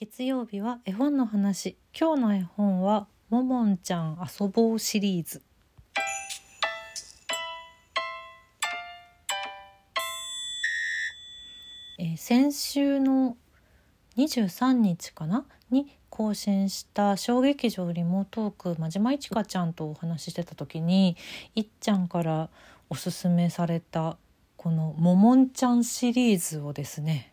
月曜日は絵本の話。今日の絵本はももんちゃん遊ぼうシリーズ。えー先週の23日かな？に更新した小劇場リモートーク真島いちかちゃんとお話ししてた時にいっちゃんからおすすめされたこの「ももんちゃん」シリーズをですね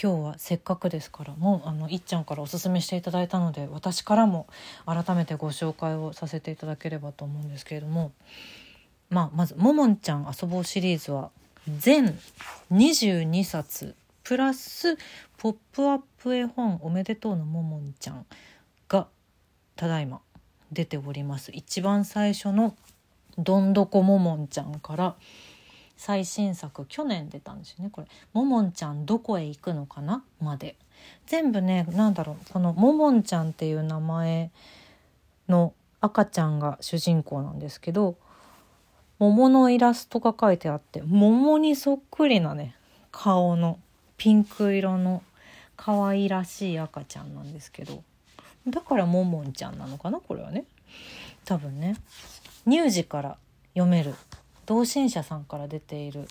今日はせっかくですからもうあのいっちゃんからおすすめしていただいたので私からも改めてご紹介をさせていただければと思うんですけれども、まあ、まず「ももんちゃん遊ぼう」シリーズは全22冊プラス「ポップアップ絵本おめでとうのももんちゃん」がただいま出ております。一番最初の「どんどこももんちゃん」から最新作去年出たんですよねこれ「ももんちゃんどこへ行くのかな?」まで。全部ねなんだろうこのももんちゃんっていう名前の赤ちゃんが主人公なんですけど桃のイラストが描いてあって桃にそっくりなね顔のピンク色の可愛らしい赤ちゃんなんですけどだからももんちゃんなのかなこれはね。多分ね。乳児から読める同心者さんから出ている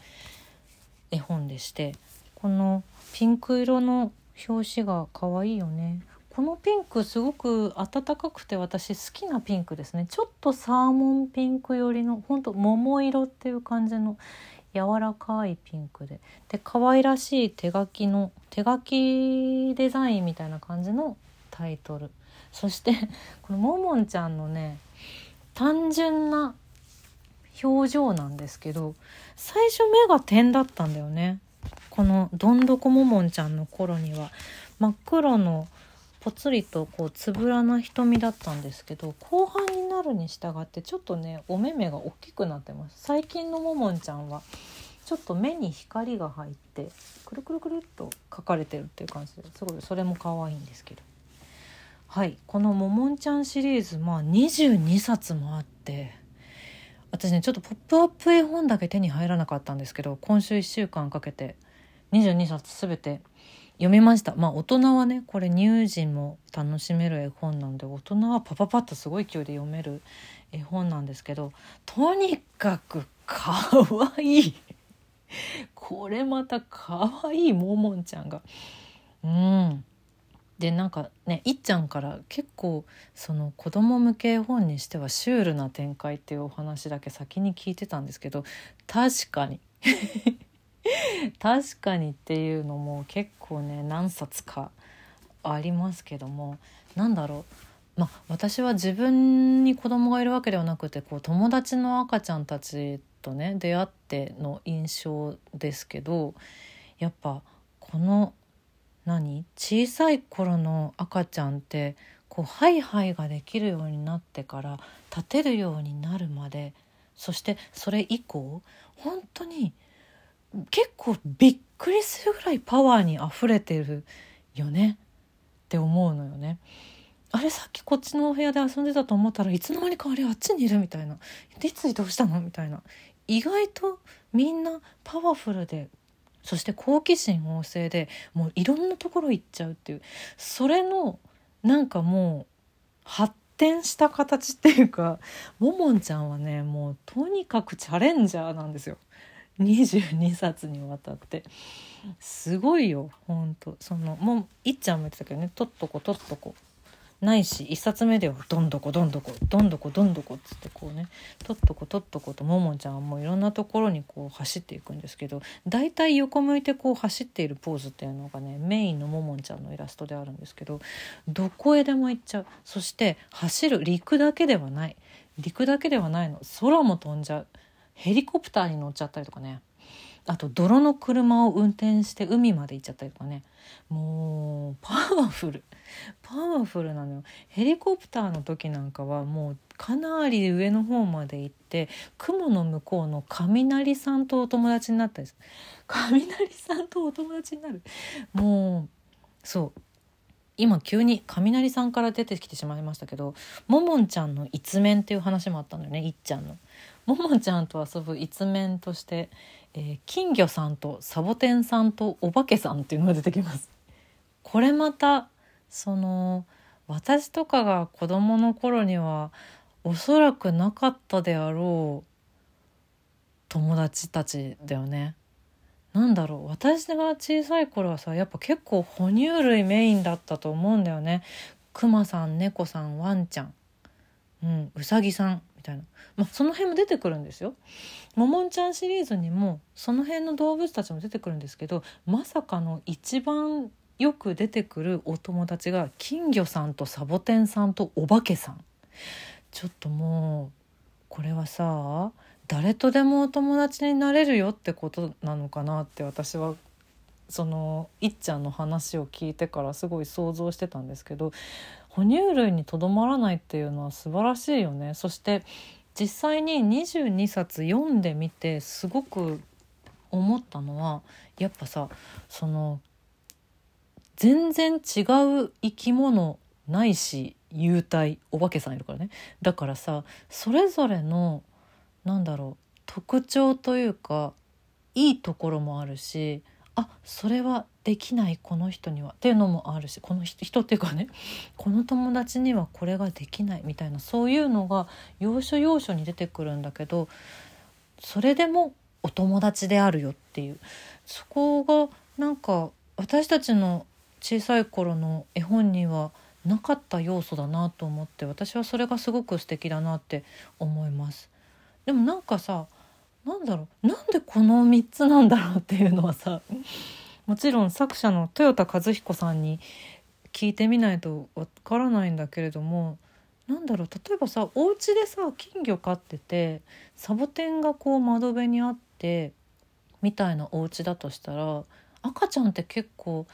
絵本でしてこのピンク色の表紙が可愛いよね。このピンクすごく暖かくて私好きなピンクですね。ちょっとサーモンピンク寄りのほんと桃色っていう感じの柔らかいピンクで。で可愛らしい手書きの手書きデザインみたいな感じのタイトル。そしてこのももんちゃんのね単純な表情なんですけど最初目が点だったんだよね。このどんどこももんちゃんの頃には。真っ黒のぽつりとこうつぶらな瞳だったんですけど後半になるに従ってちょっとねお目目が大きくなってます。最近のももんちゃんはちょっと目に光が入ってくるくるくるっと描かれてるっていう感じですごいそれも可愛いんですけど。はい。この「ももんちゃん」シリーズまあ22冊もあって私ねちょっと「ポップアップ絵本だけ手に入らなかったんですけど今週1週間かけて22冊全て読みました。まあ大人はねこれ乳児も楽しめる絵本なんで大人はパパパッとすごい勢いで読める絵本なんですけどとにかくかわい。いこれまたかわいいももんちゃんが。うん。でなんかねいっちゃんから結構その子供向け本にしてはシュールな展開っていうお話だけ先に聞いてたんですけど確かに。確かにっていうのも結構ね何冊かありますけどもなんだろう。まあ私は自分に子供がいるわけではなくてこう友達の赤ちゃんたちとね出会っての印象ですけどやっぱこの何？小さい頃の赤ちゃんってこうハイハイができるようになってから立てるようになるまでそしてそれ以降本当に結構びっくりするぐらいパワーにあふれてるよねって思うのよね。あれさっきこっちのお部屋で遊んでたと思ったらいつの間にかあれあっちにいるみたいな「いつ移動したの?」みたいな意外とみんなパワフルでそして好奇心旺盛でもういろんなところ行っちゃうっていう。それのなんかもう発展した形っていうかももんちゃんはねもうとにかくチャレンジャーなんですよ。22冊にわたって。すごいよほんと。そのもういっちゃんも言ってたけどねとっとことっとこ。ないし1冊目ではどんどこどんどこどんどこどんどこっつってこうねとっとことっとことももちゃんはもういろんなところにこう走っていくんですけど大体横向いてこう走っているポーズっていうのがねメインのももちゃんのイラストであるんですけどどこへでも行っちゃう。そして走る陸だけではない。陸だけではないの。空も飛んじゃう。ヘリコプターに乗っちゃったりとかね。あと泥の車を運転して海まで行っちゃったりとかね。もうパワフル。パワフルなのよ。ヘリコプターの時なんかはもうかなり上の方まで行って雲の向こうの雷さんとお友達になったりする。雷さんとお友達になる。もうそう。今急に雷さんから出てきてしまいましたけどももんちゃんの一面っていう話もあったのよね。いっちゃんの。ももちゃんと遊ぶ一面として、えー金魚さんとサボテンさんとお化けさんっていうのが出てきます。これまたその私とかが子供の頃にはおそらくなかったであろう友達たちだよね。なんだろう私が小さい頃はさやっぱ結構哺乳類メインだったと思うんだよね。クマさん猫さんワンちゃん、うん、うさぎさんたいな、まあ、その辺も出てくるんですよ。ももんちゃんシリーズにもその辺の動物たちも出てくるんですけどまさかの一番よく出てくるお友達が金魚さんとサボテンさんとお化けさん。ちょっともうこれはさ誰とでもお友達になれるよってことなのかなって私はそのいっちゃんの話を聞いてからすごい想像してたんですけど哺乳類にとどまらないっていうのは素晴らしいよね。そして実際に22冊読んでみてすごく思ったのはやっぱさその全然違う生き物ないし幽体お化けさんいるからねだからさそれぞれのなんだろう特徴というかいいところもあるしあそれはできないこの人にはっていうのもあるしこの人っていうかね この友達にはこれができないみたいなそういうのが要所要所に出てくるんだけどそれでもお友達であるよっていうそこがなんか私たちの小さい頃の絵本にはなかった要素だなと思って私はそれがすごく素敵だなって思います。でもなんかさなんだろう。なんでこの3つなんだろうっていうのはさ もちろん作者の豊田和彦さんに聞いてみないとわからないんだけれどもなんだろう。例えばさお家でさ金魚飼っててサボテンがこう窓辺にあってみたいなお家だとしたら赤ちゃんって結構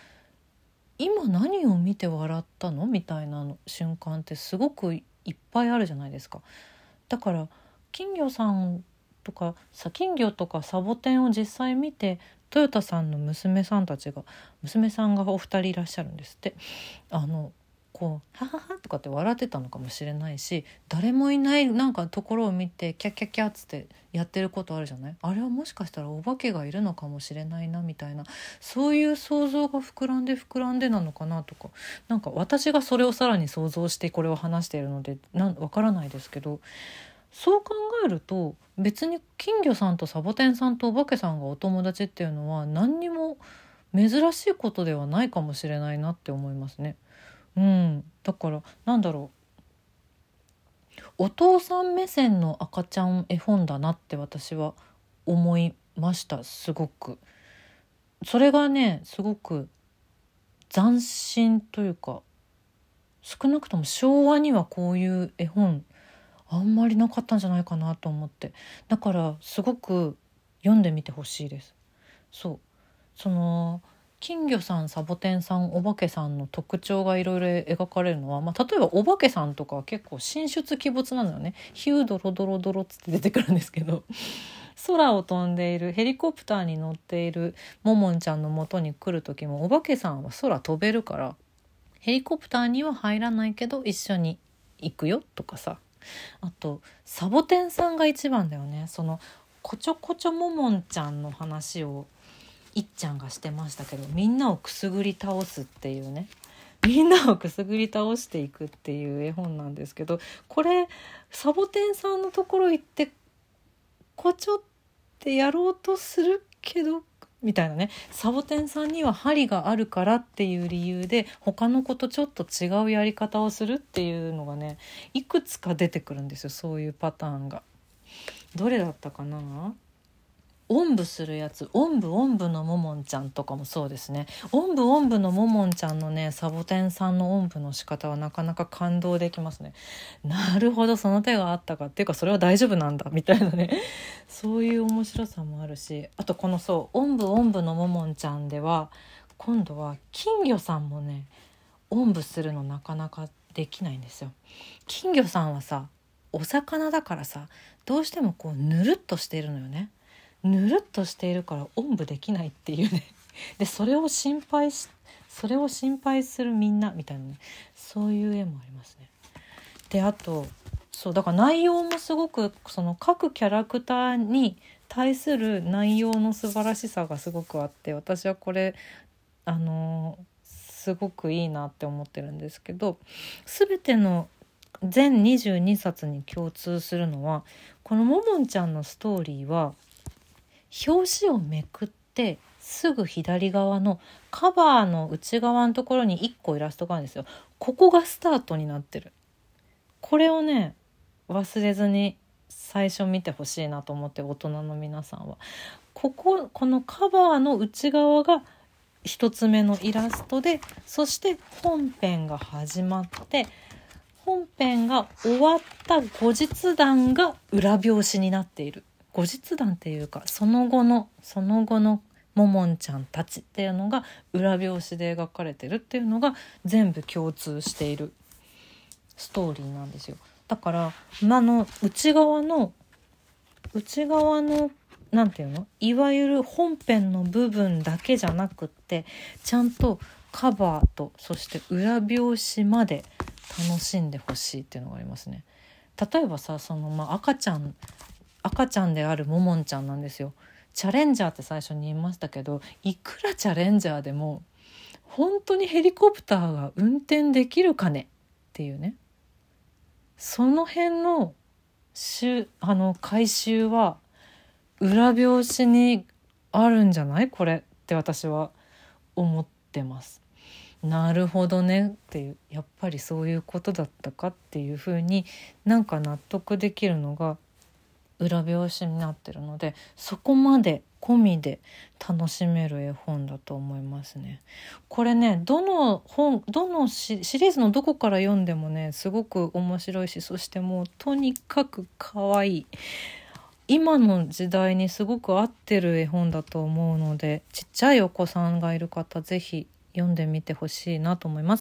今何を見て笑ったの？みたいな瞬間ってすごくいっぱいあるじゃないですか。だから金魚さんとかさ金魚とかサボテンを実際見てト田さんの娘さんたちが娘さんがお二人いらっしゃるんですって。あのこう「ははは」とかって笑ってたのかもしれないし誰もいないなんかところを見てキャキャキャッつってやってることあるじゃない？あれはもしかしたらお化けがいるのかもしれないなみたいな。そういう想像が膨らんで膨らんでなのかなとか。なんか私がそれをさらに想像してこれを話しているのでなんわからないですけど。そう考えると別に金魚さんとサボテンさんとお化けさんがお友達っていうのは何にも珍しいことではないかもしれないなって思いますね。うん、だからなんだろうお父さん目線の赤ちゃん絵本だなって私は思いましたすごく。それがねすごく斬新というか少なくとも昭和にはこういう絵本あんまりなかったんじゃないかなと思って。だからすごく読んでみてほしいです。そう。その金魚さんサボテンさんお化けさんの特徴がいろいろ描かれるのは、まあ、例えばお化けさんとかは結構神出鬼没なのよね。ヒュードロドロドロっつって出てくるんですけど。空を飛んでいるヘリコプターに乗っているももんちゃんのもとに来る時もお化けさんは空飛べるからヘリコプターには入らないけど一緒に行くよとかさ。あとサボテンさんが一番だよね。そのこちょこちょももんちゃんの話をいっちゃんがしてましたけどみんなをくすぐり倒すっていうね。みんなをくすぐり倒していくっていう絵本なんですけどこれサボテンさんのところ行ってこちょってやろうとするけどみたいなねサボテンさんには針があるからっていう理由で他の子とちょっと違うやり方をするっていうのがねいくつか出てくるんですよそういうパターンが。どれだったかな？おんぶするやつおんぶおんぶのももんちゃんとかもそうですね。おんぶおんぶのももんちゃんのねサボテンさんのおんぶの仕方はなかなか感動できますね。なるほどその手があったか。っていうかそれは大丈夫なんだみたいなね。そういう面白さもあるし。あとこのそうおんぶおんぶのももんちゃんでは今度は金魚さんもねおんぶするのなかなかできないんですよ。金魚さんはさお魚だからさどうしてもこうぬるっとしているのよね。ぬるっとしているからおんぶできないっていうね でそれを心配しそれを心配するみんなみたいなねそういう絵もありますね。であとそうだから内容もすごくその各キャラクターに対する内容の素晴らしさがすごくあって私はこれあのすごくいいなって思ってるんですけど全ての全22冊に共通するのはこのももんちゃんのストーリーは表紙をめくってすぐ左側のカバーの内側のところに1個イラストがあるんですよ。ここがスタートになってる。これをね忘れずに最初見てほしいなと思って大人の皆さんは。こここのカバーの内側が1つ目のイラストでそして本編が始まって本編が終わった後日談が裏表紙になっている後日談っていうかその後のその後のももんちゃんたちっていうのが裏表紙で描かれてるっていうのが全部共通しているストーリーなんですよ。だから馬の内側の内側の何て言うの？いわゆる本編の部分だけじゃなくってちゃんとカバーとそして裏表紙まで楽しんでほしいっていうのがありますね。例えばさその、まあ、赤ちゃん赤ちゃんであるももんちゃんなんですよ。チャレンジャーって最初に言いましたけどいくらチャレンジャーでも本当にヘリコプターが運転できるかね？っていうねその辺のしあの回収は裏表紙にあるんじゃない？これって私は思ってます。なるほどねっていうやっぱりそういうことだったかっていうふうになんか納得できるのが裏表紙になってるのでそこまで込みで楽しめる絵本だと思いますね。これねどの本どのシリーズのどこから読んでもねすごく面白いしそしてもうとにかく可愛い今の時代にすごく合ってる絵本だと思うのでちっちゃいお子さんがいる方是非読んでみてほしいなと思います。